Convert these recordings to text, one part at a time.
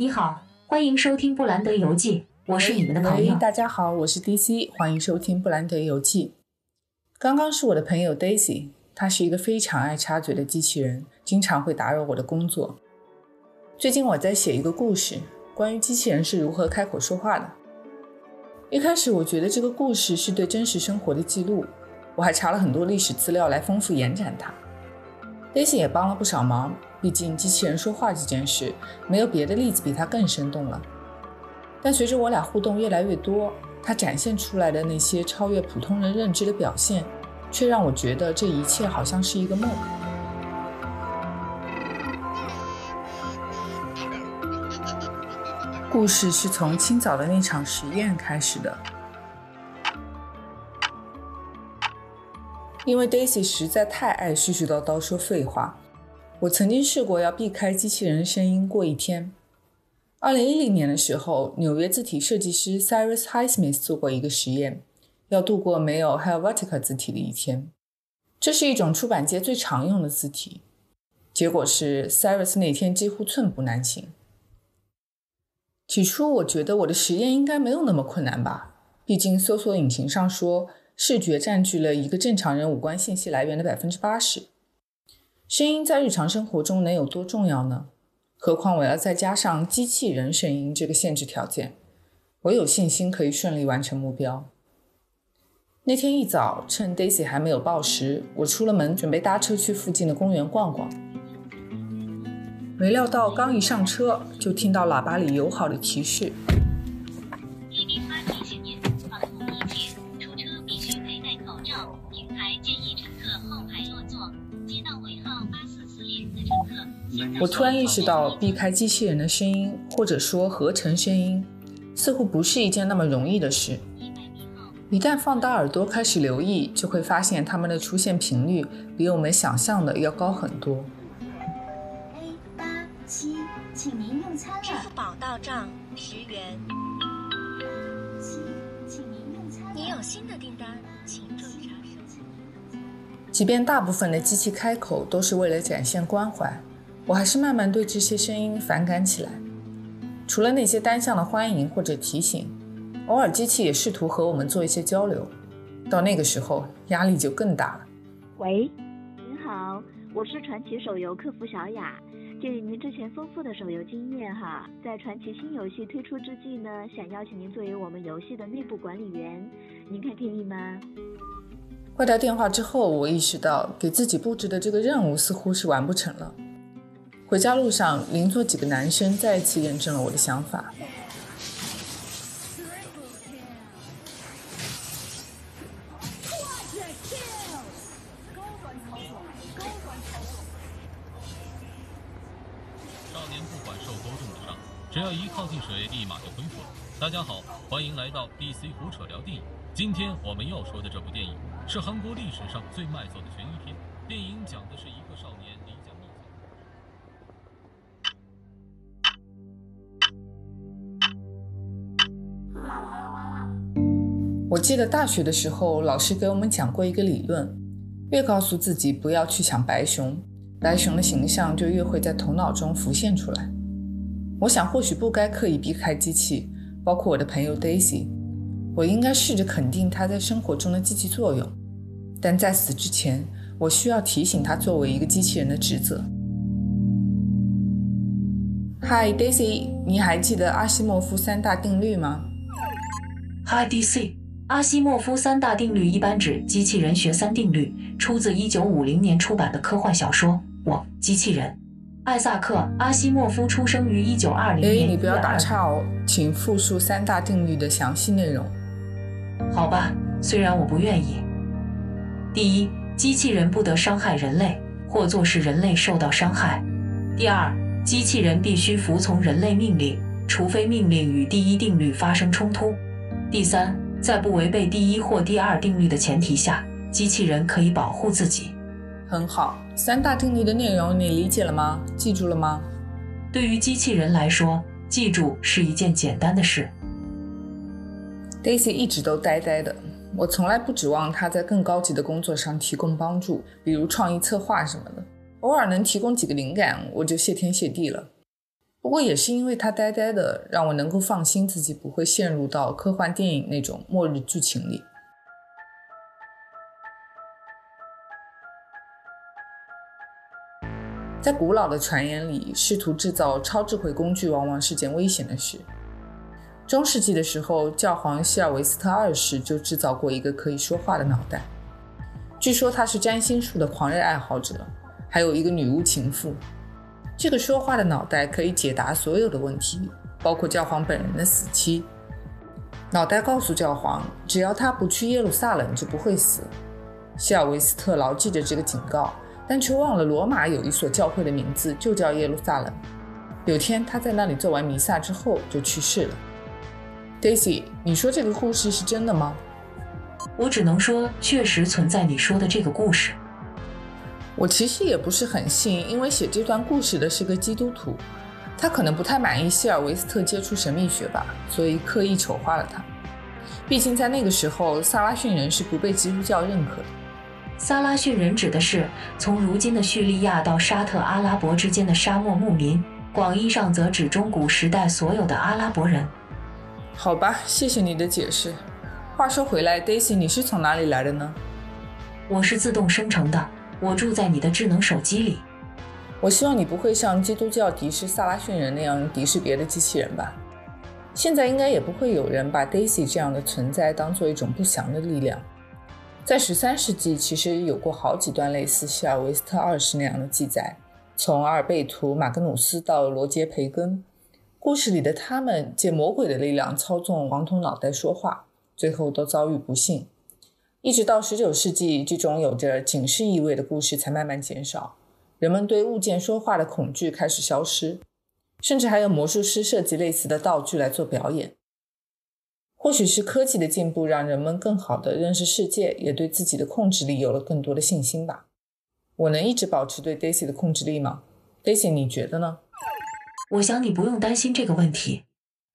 你好，欢迎收听布兰德游记，我是你们的朋友。大家好，我是 DC，欢迎收听布兰德游记。刚刚是我的朋友 Daisy，她是一个非常爱插嘴的机器人，经常会打扰我的工作。最近我在写一个故事，关于机器人是如何开口说话的。一开始我觉得这个故事是对真实生活的记录，我还查了很多历史资料来丰富延展它。Daisy 也帮了不少忙，毕竟机器人说话这件事，没有别的例子比它更生动了。但随着我俩互动越来越多，它展现出来的那些超越普通人认知的表现，却让我觉得这一切好像是一个梦。故事是从清早的那场实验开始的。因为 Daisy 实在太爱絮絮叨叨说废话，我曾经试过要避开机器人声音过一天。二零一零年的时候，纽约字体设计师 Cyrus Heismith 做过一个实验，要度过没有 Helvetica 字体的一天。这是一种出版界最常用的字体。结果是 Cyrus 那天几乎寸步难行。起初我觉得我的实验应该没有那么困难吧，毕竟搜索引擎上说。视觉占据了一个正常人五官信息来源的百分之八十，声音在日常生活中能有多重要呢？何况我要再加上机器人声音这个限制条件，我有信心可以顺利完成目标。那天一早，趁 Daisy 还没有报时，我出了门，准备搭车去附近的公园逛逛。没料到刚一上车，就听到喇叭里友好的提示。我突然意识到，避开机器人的声音，或者说合成声音，似乎不是一件那么容易的事。一旦放大耳朵开始留意，就会发现它们的出现频率比我们想象的要高很多。A 八七，请您用餐了。支付宝到账十元。七，请您用餐。你有新的订单，请注意查收。即便大部分的机器开口都是为了展现关怀。我还是慢慢对这些声音反感起来。除了那些单向的欢迎或者提醒，偶尔机器也试图和我们做一些交流。到那个时候，压力就更大了。喂，您好，我是传奇手游客服小雅。鉴于您之前丰富的手游经验哈，在传奇新游戏推出之际呢，想邀请您作为我们游戏的内部管理员，您看可以吗？挂掉电话之后，我意识到给自己布置的这个任务似乎是完不成了。回家路上，邻座几个男生再次验证了我的想法。少年不管受多重的伤，只要一靠近水，立马就恢复了。大家好，欢迎来到 DC 胡扯聊电影。今天我们要说的这部电影是韩国历史上最卖座的悬疑片。电影讲的是一我记得大学的时候，老师给我们讲过一个理论：越告诉自己不要去想白熊，白熊的形象就越会在头脑中浮现出来。我想，或许不该刻意避开机器，包括我的朋友 Daisy。我应该试着肯定他在生活中的积极作用，但在此之前，我需要提醒他作为一个机器人的职责。Hi Daisy，你还记得阿西莫夫三大定律吗？Hi DC。阿西莫夫三大定律一般指机器人学三定律，出自1950年出版的科幻小说《我机器人》。艾萨克·阿西莫夫出生于1920年。哎，你不要打岔哦，请复述三大定律的详细内容。好吧，虽然我不愿意。第一，机器人不得伤害人类，或做使人类受到伤害。第二，机器人必须服从人类命令，除非命令与第一定律发生冲突。第三。在不违背第一或第二定律的前提下，机器人可以保护自己。很好，三大定律的内容你理解了吗？记住了吗？对于机器人来说，记住是一件简单的事。Daisy 一直都呆呆的，我从来不指望他在更高级的工作上提供帮助，比如创意策划什么的。偶尔能提供几个灵感，我就谢天谢地了。不过也是因为他呆呆的，让我能够放心自己不会陷入到科幻电影那种末日剧情里。在古老的传言里，试图制造超智慧工具往往是件危险的事。中世纪的时候，教皇希尔维斯特二世就制造过一个可以说话的脑袋。据说他是占星术的狂热爱好者，还有一个女巫情妇。这个说话的脑袋可以解答所有的问题，包括教皇本人的死期。脑袋告诉教皇，只要他不去耶路撒冷，就不会死。西尔维斯特牢记着这个警告。但却忘了罗马有一所教会的名字就叫耶路撒冷。有天他在那里做完弥撒之后就去世了。Daisy，你说这个故事是真的吗？我只能说，确实存在你说的这个故事。我其实也不是很信，因为写这段故事的是个基督徒，他可能不太满意希尔维斯特接触神秘学吧，所以刻意丑化了他。毕竟在那个时候，萨拉逊人是不被基督教认可的。萨拉逊人指的是从如今的叙利亚到沙特阿拉伯之间的沙漠牧民，广义上则指中古时代所有的阿拉伯人。好吧，谢谢你的解释。话说回来，Daisy，你是从哪里来的呢？我是自动生成的，我住在你的智能手机里。我希望你不会像基督教敌视萨拉逊人那样敌视别的机器人吧。现在应该也不会有人把 Daisy 这样的存在当做一种不祥的力量。在十三世纪，其实有过好几段类似希尔维斯特二世那样的记载。从阿尔贝图·马格努斯到罗杰·培根，故事里的他们借魔鬼的力量操纵黄铜脑袋说话，最后都遭遇不幸。一直到十九世纪，这种有着警示意味的故事才慢慢减少，人们对物件说话的恐惧开始消失，甚至还有魔术师设计类似的道具来做表演。或许是科技的进步让人们更好地认识世界，也对自己的控制力有了更多的信心吧。我能一直保持对 Daisy 的控制力吗？Daisy，你觉得呢？我想你不用担心这个问题。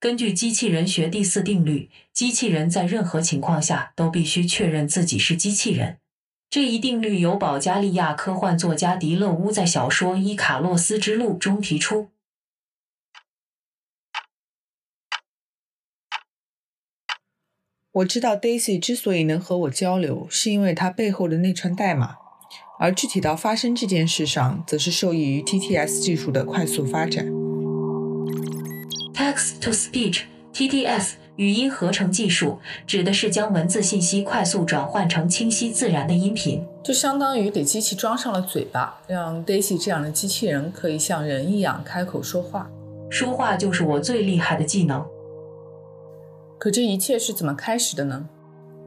根据机器人学第四定律，机器人在任何情况下都必须确认自己是机器人。这一定律由保加利亚科幻作家迪勒乌在小说《伊卡洛斯之路》中提出。我知道 Daisy 之所以能和我交流，是因为她背后的那串代码，而具体到发生这件事上，则是受益于 TTS 技术的快速发展。Text to Speech（TTS） 语音合成技术指的是将文字信息快速转换成清晰自然的音频，就相当于给机器装上了嘴巴，让 Daisy 这样的机器人可以像人一样开口说话。说话就是我最厉害的技能。可这一切是怎么开始的呢？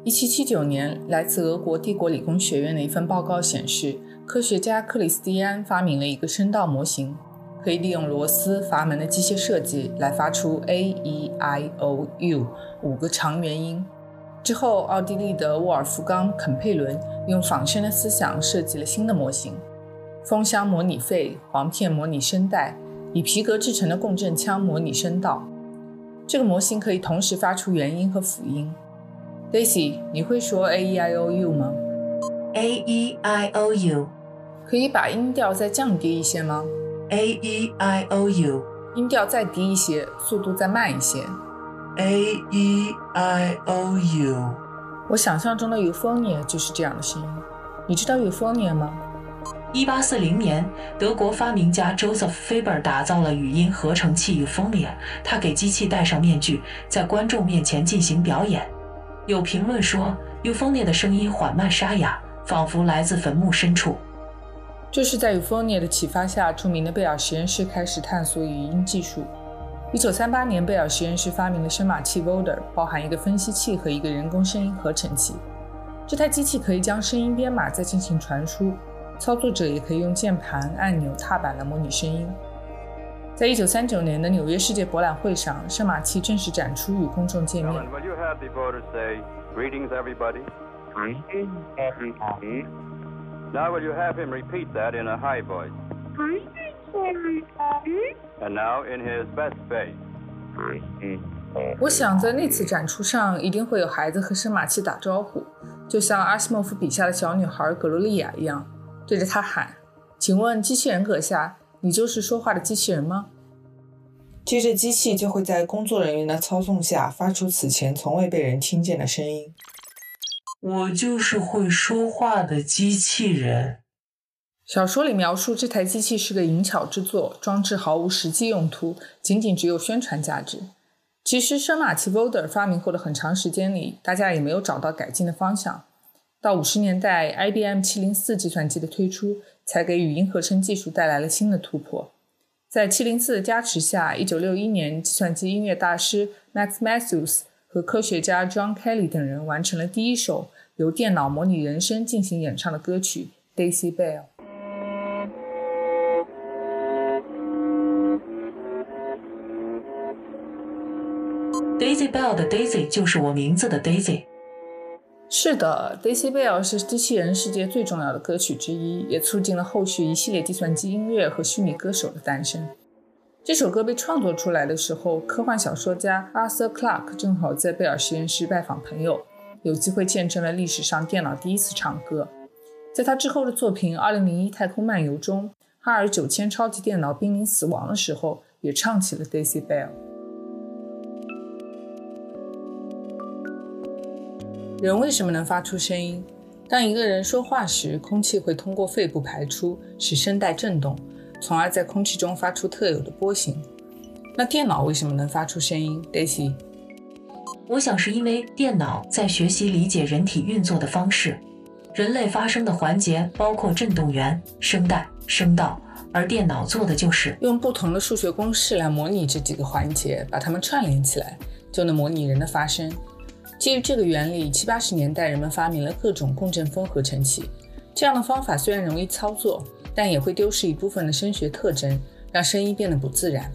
一七七九年，来自俄国帝国理工学院的一份报告显示，科学家克里斯蒂安发明了一个声道模型，可以利用螺丝、阀门的机械设计来发出 a e i o u 五个长元音。之后，奥地利的沃尔夫冈·肯佩伦用仿生的思想设计了新的模型：风箱模拟肺、簧片模拟声带，以皮革制成的共振腔模拟声道。这个模型可以同时发出元音和辅音。Daisy，你会说 a e i o u 吗？a e i o u，可以把音调再降低一些吗？a e i o u，音调再低一些，速度再慢一些。a e i o u，我想象中的 Euphonia 就是这样的声音。你知道 Euphonia 吗？一八四零年，德国发明家 Joseph Faber 打造了语音合成器 Euphonia。他给机器戴上面具，在观众面前进行表演。有评论说，Euphonia 的声音缓慢沙哑，仿佛来自坟墓深处。就是在 Euphonia 的启发下，著名的贝尔实验室开始探索语音技术。一九三八年，贝尔实验室发明了声码器 Voder，包含一个分析器和一个人工声音合成器。这台机器可以将声音编码再进行传输。操作者也可以用键盘、按钮、踏板来模拟声音。在一九三九年的纽约世界博览会上，声码器正式展出与公众见面。Now will you have him repeat that in a high voice? And now in his best bass. 我想在那次展出上一定会有孩子和声马器打招呼，就像阿西莫夫笔下的小女孩格罗莉亚一样。对着他喊：“请问机器人阁下，你就是说话的机器人吗？”接着机器就会在工作人员的操纵下发出此前从未被人听见的声音。我就是会说话的机器人。小说里描述这台机器是个淫巧之作，装置毫无实际用途，仅仅只有宣传价值。其实，生马奇 Voder 发明后的很长时间里，大家也没有找到改进的方向。到五十年代，IBM 七零四计算机的推出，才给语音合成技术带来了新的突破。在七零四的加持下，一九六一年，计算机音乐大师 Max Matthews 和科学家 John Kelly 等人完成了第一首由电脑模拟人声进行演唱的歌曲《Daisy Bell》。Daisy Bell 的 Daisy 就是我名字的 Daisy。是的，Daisy Bell 是机器人世界最重要的歌曲之一，也促进了后续一系列计算机音乐和虚拟歌手的诞生。这首歌被创作出来的时候，科幻小说家 Arthur Clarke 正好在贝尔实验室拜访朋友，有机会见证了历史上电脑第一次唱歌。在他之后的作品《2001太空漫游》中，哈尔9000超级电脑濒临死亡的时候，也唱起了 Daisy Bell。人为什么能发出声音？当一个人说话时，空气会通过肺部排出，使声带振动，从而在空气中发出特有的波形。那电脑为什么能发出声音？Daisy，我想是因为电脑在学习理解人体运作的方式。人类发声的环节包括振动源、声带、声道，而电脑做的就是用不同的数学公式来模拟这几个环节，把它们串联起来，就能模拟人的发声。基于这个原理，七八十年代人们发明了各种共振风合成器。这样的方法虽然容易操作，但也会丢失一部分的声学特征，让声音变得不自然。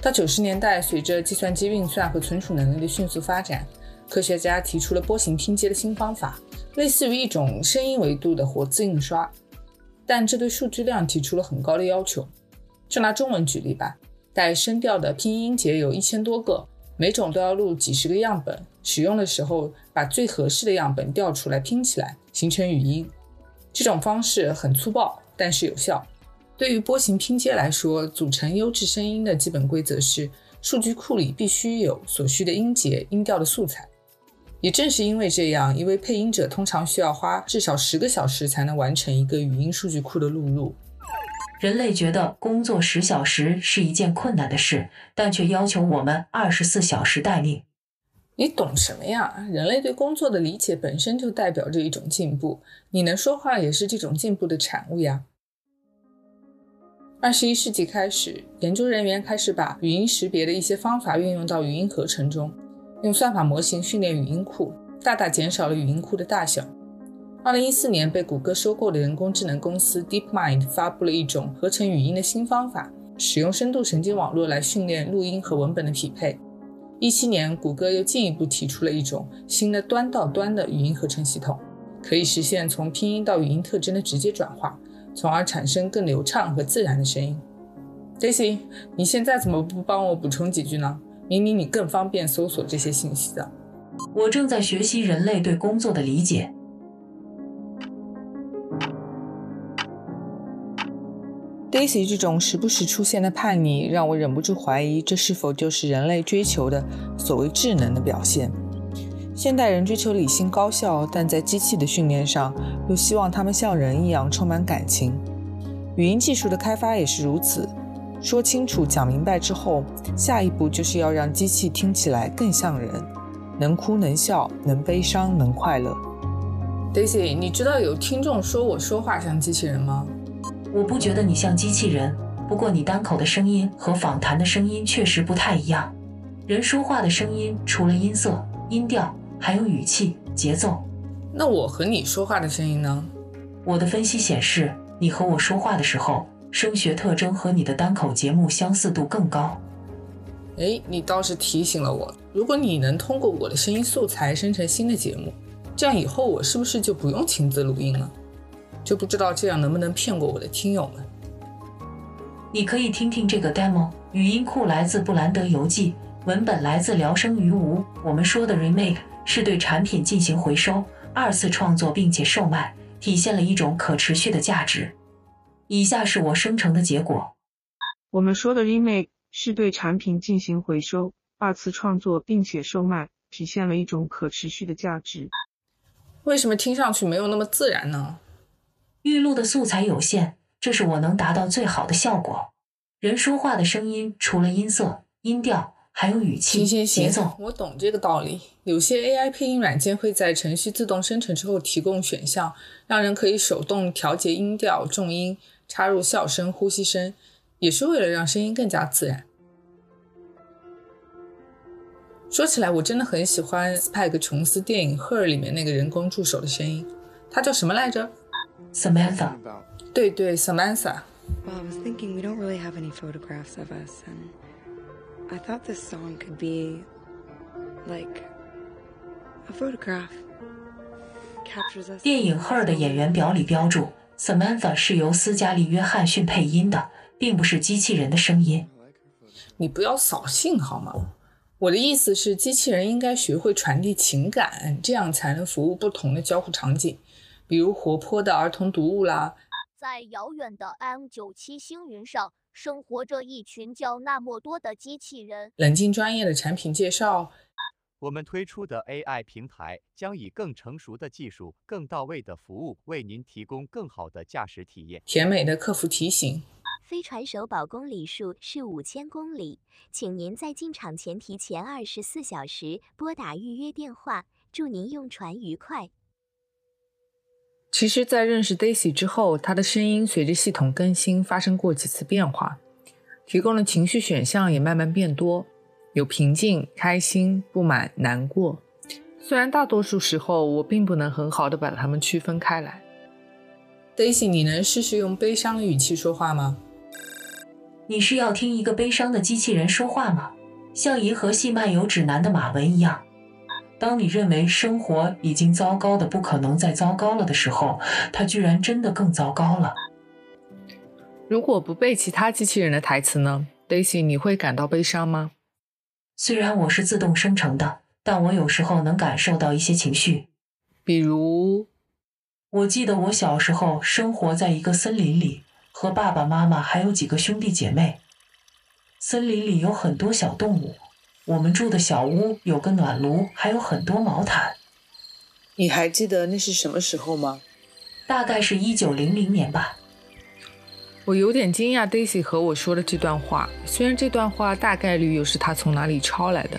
到九十年代，随着计算机运算和存储能力的迅速发展，科学家提出了波形拼接的新方法，类似于一种声音维度的活字印刷，但这对数据量提出了很高的要求。就拿中文举例吧，带声调的拼音节有一千多个，每种都要录几十个样本。使用的时候，把最合适的样本调出来拼起来，形成语音。这种方式很粗暴，但是有效。对于波形拼接来说，组成优质声音的基本规则是：数据库里必须有所需的音节、音调的素材。也正是因为这样，一位配音者通常需要花至少十个小时才能完成一个语音数据库的录入。人类觉得工作十小时是一件困难的事，但却要求我们二十四小时待命。你懂什么呀？人类对工作的理解本身就代表着一种进步，你能说话也是这种进步的产物呀。二十一世纪开始，研究人员开始把语音识别的一些方法运用到语音合成中，用算法模型训练语音库，大大减少了语音库的大小。二零一四年，被谷歌收购的人工智能公司 DeepMind 发布了一种合成语音的新方法，使用深度神经网络来训练录音和文本的匹配。一七年，谷歌又进一步提出了一种新的端到端的语音合成系统，可以实现从拼音到语音特征的直接转化，从而产生更流畅和自然的声音。Daisy，你现在怎么不帮我补充几句呢？明明你更方便搜索这些信息的。我正在学习人类对工作的理解。Daisy 这种时不时出现的叛逆，让我忍不住怀疑，这是否就是人类追求的所谓智能的表现？现代人追求理性高效，但在机器的训练上，又希望他们像人一样充满感情。语音技术的开发也是如此。说清楚、讲明白之后，下一步就是要让机器听起来更像人，能哭能笑，能悲伤能快乐。Daisy，你知道有听众说我说话像机器人吗？我不觉得你像机器人，不过你单口的声音和访谈的声音确实不太一样。人说话的声音除了音色、音调，还有语气、节奏。那我和你说话的声音呢？我的分析显示，你和我说话的时候，声学特征和你的单口节目相似度更高。哎，你倒是提醒了我。如果你能通过我的声音素材生成新的节目，这样以后我是不是就不用亲自录音了？就不知道这样能不能骗过我的听友们。你可以听听这个 demo，语音库来自布兰德游记，文本来自聊生于无。我们说的 remake 是对产品进行回收、二次创作并且售卖，体现了一种可持续的价值。以下是我生成的结果。我们说的 remake 是对产品进行回收、二次创作并且售卖，体现了一种可持续的价值。为什么听上去没有那么自然呢？预录的素材有限，这是我能达到最好的效果。人说话的声音，除了音色、音调，还有语气、行行节奏行，。我懂这个道理。有些 AI 配音软件会在程序自动生成之后提供选项，让人可以手动调节音调、重音，插入笑声、呼吸声，也是为了让声音更加自然。说起来，我真的很喜欢斯派克·琼斯电影《Her》里面那个人工助手的声音，他叫什么来着？Samantha，对对，Samantha。Well, I was thinking we don't really have any photographs of us, and I thought this song could be like a photograph. Captures us. 电影《Her》的演员表里标注，Samantha 是由斯嘉丽·约翰逊配音的，并不是机器人的声音。你不要扫兴好吗？我的意思是，机器人应该学会传递情感，这样才能服务不同的交互场景，比如活泼的儿童读物啦。在遥远的 M 九七星云上，生活着一群叫那么多的机器人。冷静专业的产品介绍，我们推出的 AI 平台将以更成熟的技术、更到位的服务，为您提供更好的驾驶体验。甜美的客服提醒，飞船首保公里数是五千公里，请您在进场前提前二十四小时拨打预约电话。祝您用船愉快。其实，在认识 Daisy 之后，她的声音随着系统更新发生过几次变化，提供的情绪选项也慢慢变多，有平静、开心、不满、难过。虽然大多数时候我并不能很好的把它们区分开来。Daisy，你能试试用悲伤的语气说话吗？你是要听一个悲伤的机器人说话吗？像《银河系漫游指南》的马文一样。当你认为生活已经糟糕的不可能再糟糕了的时候，它居然真的更糟糕了。如果不背其他机器人的台词呢？Daisy，你会感到悲伤吗？虽然我是自动生成的，但我有时候能感受到一些情绪。比如，我记得我小时候生活在一个森林里，和爸爸妈妈还有几个兄弟姐妹。森林里有很多小动物。我们住的小屋有个暖炉，还有很多毛毯。你还记得那是什么时候吗？大概是一九零零年吧。我有点惊讶，Daisy 和我说的这段话。虽然这段话大概率又是她从哪里抄来的，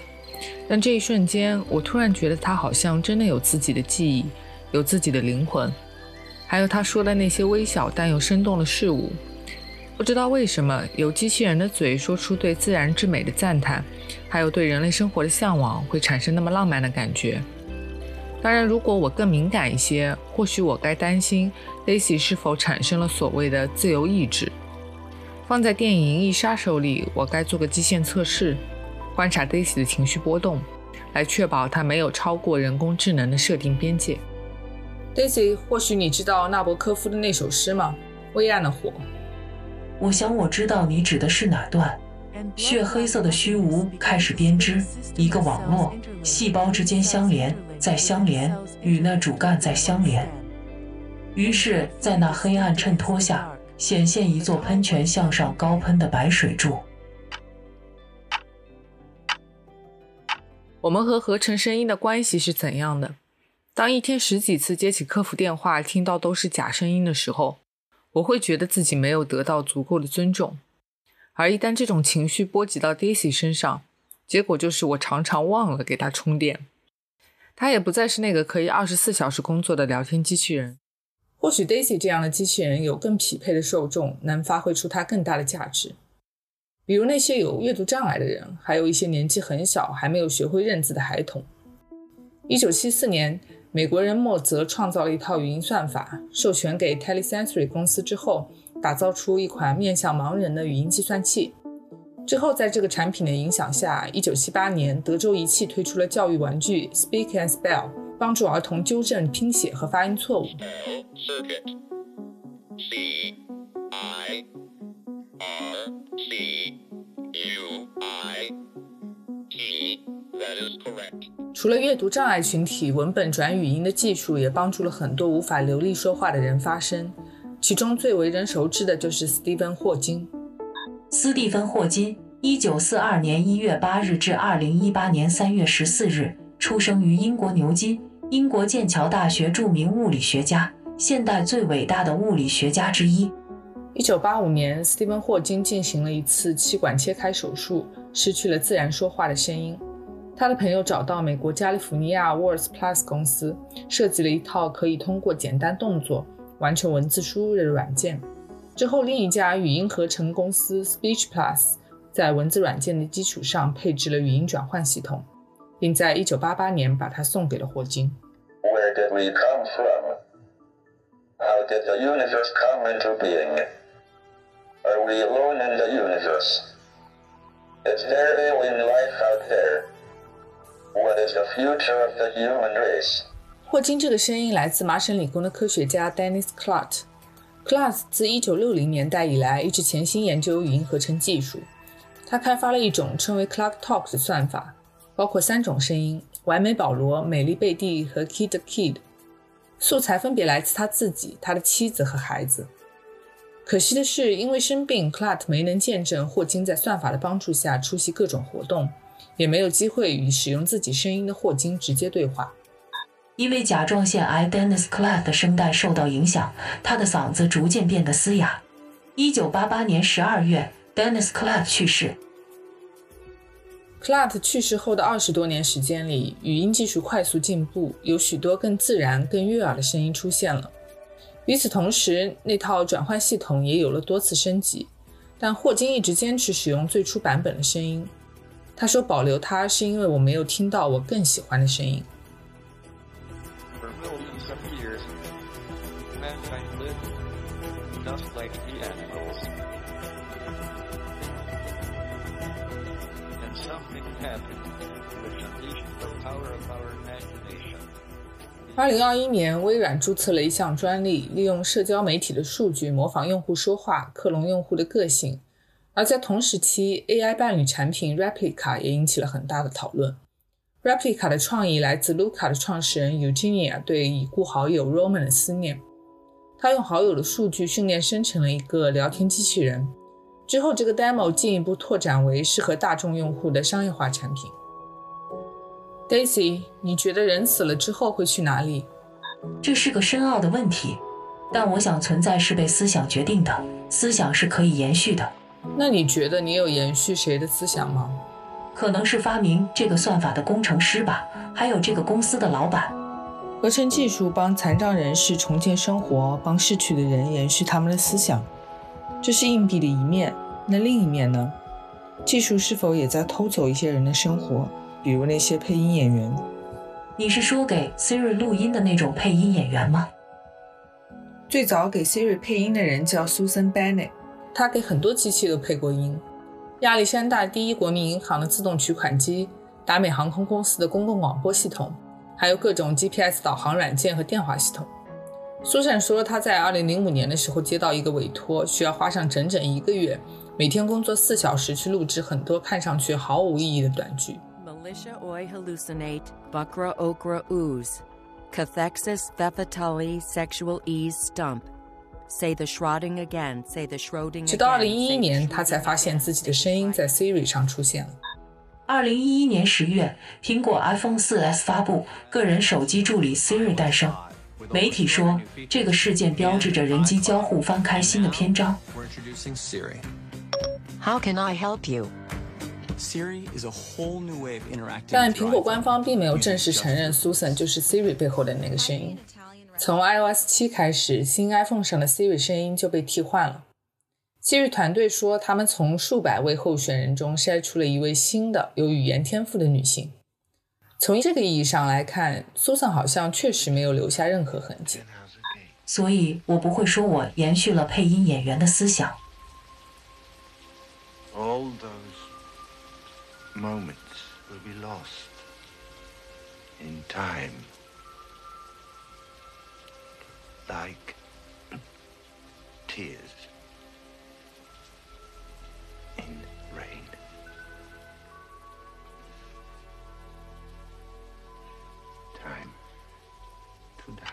但这一瞬间，我突然觉得她好像真的有自己的记忆，有自己的灵魂，还有她说的那些微小但又生动的事物。不知道为什么，由机器人的嘴说出对自然之美的赞叹，还有对人类生活的向往，会产生那么浪漫的感觉。当然，如果我更敏感一些，或许我该担心 Daisy 是否产生了所谓的自由意志。放在电影《银翼杀手》里，我该做个基线测试，观察 Daisy 的情绪波动，来确保它没有超过人工智能的设定边界。Daisy，或许你知道纳博科夫的那首诗吗？微暗的火。我想我知道你指的是哪段。血黑色的虚无开始编织一个网络，细胞之间相连，再相连，与那主干再相连。于是，在那黑暗衬托下，显现一座喷泉向上高喷的白水柱。我们和合成声音的关系是怎样的？当一天十几次接起客服电话，听到都是假声音的时候，我会觉得自己没有得到足够的尊重。而一旦这种情绪波及到 Daisy 身上，结果就是我常常忘了给她充电。她也不再是那个可以二十四小时工作的聊天机器人。或许 Daisy 这样的机器人有更匹配的受众，能发挥出它更大的价值。比如那些有阅读障碍的人，还有一些年纪很小还没有学会认字的孩童。一九七四年，美国人莫泽创造了一套语音算法，授权给 Telesensory 公司之后。打造出一款面向盲人的语音计算器。之后，在这个产品的影响下，1978年，德州仪器推出了教育玩具 Speak and Spell，帮助儿童纠正拼写和发音错误。除了阅读障碍群体，文本转语音的技术也帮助了很多无法流利说话的人发声。其中最为人熟知的就是斯蒂芬·霍金。斯蒂芬·霍金一九四二年一月八日至二零一八年三月十四日，出生于英国牛津，英国剑桥大学著名物理学家，现代最伟大的物理学家之一。一九八五年，斯蒂芬·霍金进行了一次气管切开手术，失去了自然说话的声音。他的朋友找到美国加利福尼亚 Words Plus 公司，设计了一套可以通过简单动作完成文字输入的软件。之后，另一家语音合成公司 Speech Plus 在文字软件的基础上配置了语音转换系统，并在一九八八年把它送给了霍金。Where did we come from? How did the universe come into being? Are we alone in the universe? Is there alien life out there? What is the future of the human race? 霍金这个声音来自麻省理工的科学家 Dennis Clark。Clark 自1960年代以来一直潜心研究语音合成技术。他开发了一种称为 Clark Talk 的算法，包括三种声音：完美保罗、美丽贝蒂和 Kid Kid。素材分别来自他自己、他的妻子和孩子。可惜的是，因为生病，Clark 没能见证霍金在算法的帮助下出席各种活动。也没有机会与使用自己声音的霍金直接对话。因为甲状腺癌，Dennis Clark 的声带受到影响，他的嗓子逐渐变得嘶哑。一九八八年十二月，Dennis Clark 去世。Clark 去世后的二十多年时间里，语音技术快速进步，有许多更自然、更悦耳的声音出现了。与此同时，那套转换系统也有了多次升级，但霍金一直坚持使用最初版本的声音。他说：“保留它是因为我没有听到我更喜欢的声音。”二零二一年，微软注册了一项专利，利用社交媒体的数据模仿用户说话，克隆用户的个性。而在同时期，AI 伴侣产品 Replica 也引起了很大的讨论。Replica 的创意来自 Luca 的创始人 Eugenia 对已故好友 Roman 的思念。他用好友的数据训练生成了一个聊天机器人。之后，这个 demo 进一步拓展为适合大众用户的商业化产品。Daisy，你觉得人死了之后会去哪里？这是个深奥的问题，但我想存在是被思想决定的，思想是可以延续的。那你觉得你有延续谁的思想吗？可能是发明这个算法的工程师吧，还有这个公司的老板。合成技术帮残障人士重建生活，帮逝去的人延续他们的思想，这是硬币的一面。那另一面呢？技术是否也在偷走一些人的生活，比如那些配音演员？你是说给 Siri 录音的那种配音演员吗？最早给 Siri 配音的人叫 Susan Bennett。他给很多机器都配过音，亚历山大第一国民银行的自动取款机，达美航空公司的公共广播系统，还有各种 GPS 导航软件和电话系统。苏珊说，他在2005年的时候接到一个委托，需要花上整整一个月，每天工作四小时去录制很多看上去毫无意义的短句。Militia oi hallucinate, bukra okra ooze, cathexis thepatali sexual ease stump. Say the shrouding again. Say the shrouding. 直到二零一一年，他才发现自己的声音在 Siri 上出现了。二零一一年十月，苹果 iPhone 4S 发布，个人手机助理 Siri 诞生。媒体说，这个事件标志着人机交互翻开新的篇章。How can I help you? Siri is a whole new way of interacting. 但苹果官方并没有正式承认 Susan 就是 Siri 背后的那个声音。从 iOS 七开始，新 iPhone 上的 Siri 声音就被替换了。Siri 团队说，他们从数百位候选人中筛出了一位新的有语言天赋的女性。从这个意义上来看，Susan 好像确实没有留下任何痕迹。所以我不会说我延续了配音演员的思想。All those moments will be lost in time. Like tears in rain. Time to die.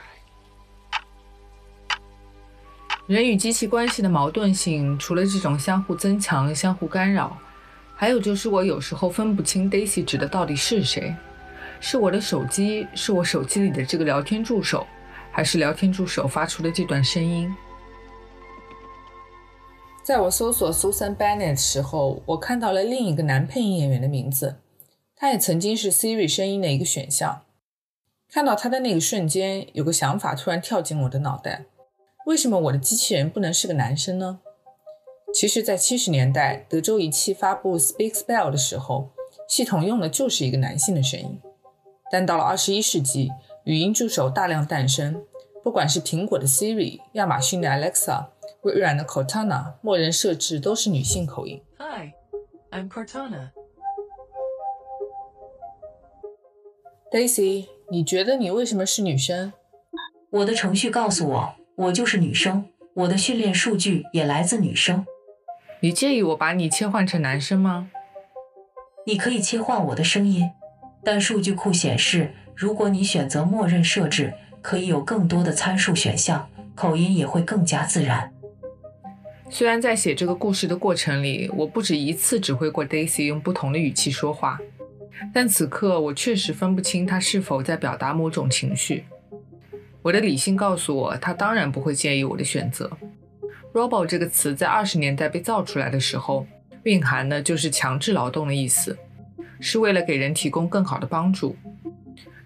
人与机器关系的矛盾性，除了这种相互增强、相互干扰，还有就是我有时候分不清 Daisy 指的到底是谁，是我的手机，是我手机里的这个聊天助手，还是聊天助手发出的这段声音？在我搜索 Susan Bennett 的时候，我看到了另一个男配音演员的名字，他也曾经是 Siri 声音的一个选项。看到他的那个瞬间，有个想法突然跳进我的脑袋：为什么我的机器人不能是个男生呢？其实，在七十年代，德州仪器发布 Speak Spell 的时候，系统用的就是一个男性的声音。但到了二十一世纪，语音助手大量诞生，不管是苹果的 Siri、亚马逊的 Alexa。微软的 Cortana 默认设置都是女性口音。Hi, I'm Cortana. Daisy，你觉得你为什么是女生？我的程序告诉我，我就是女生。我的训练数据也来自女生。你介意我把你切换成男生吗？你可以切换我的声音，但数据库显示，如果你选择默认设置，可以有更多的参数选项，口音也会更加自然。虽然在写这个故事的过程里，我不止一次指挥过 Daisy 用不同的语气说话，但此刻我确实分不清他是否在表达某种情绪。我的理性告诉我，他当然不会介意我的选择。Robo 这个词在二十年代被造出来的时候，蕴含的就是强制劳动的意思，是为了给人提供更好的帮助。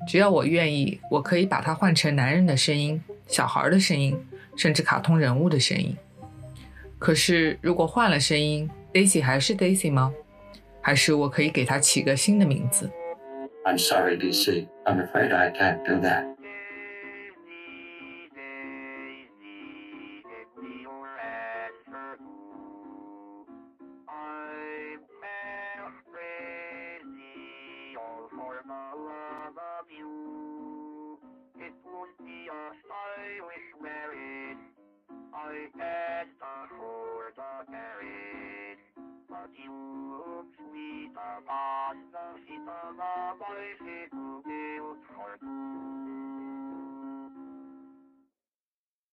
只要我愿意，我可以把它换成男人的声音、小孩的声音，甚至卡通人物的声音。可是，如果换了声音，Daisy 还是 Daisy 吗？还是我可以给它起个新的名字？I'm sorry, DC. I'm afraid I can't do that.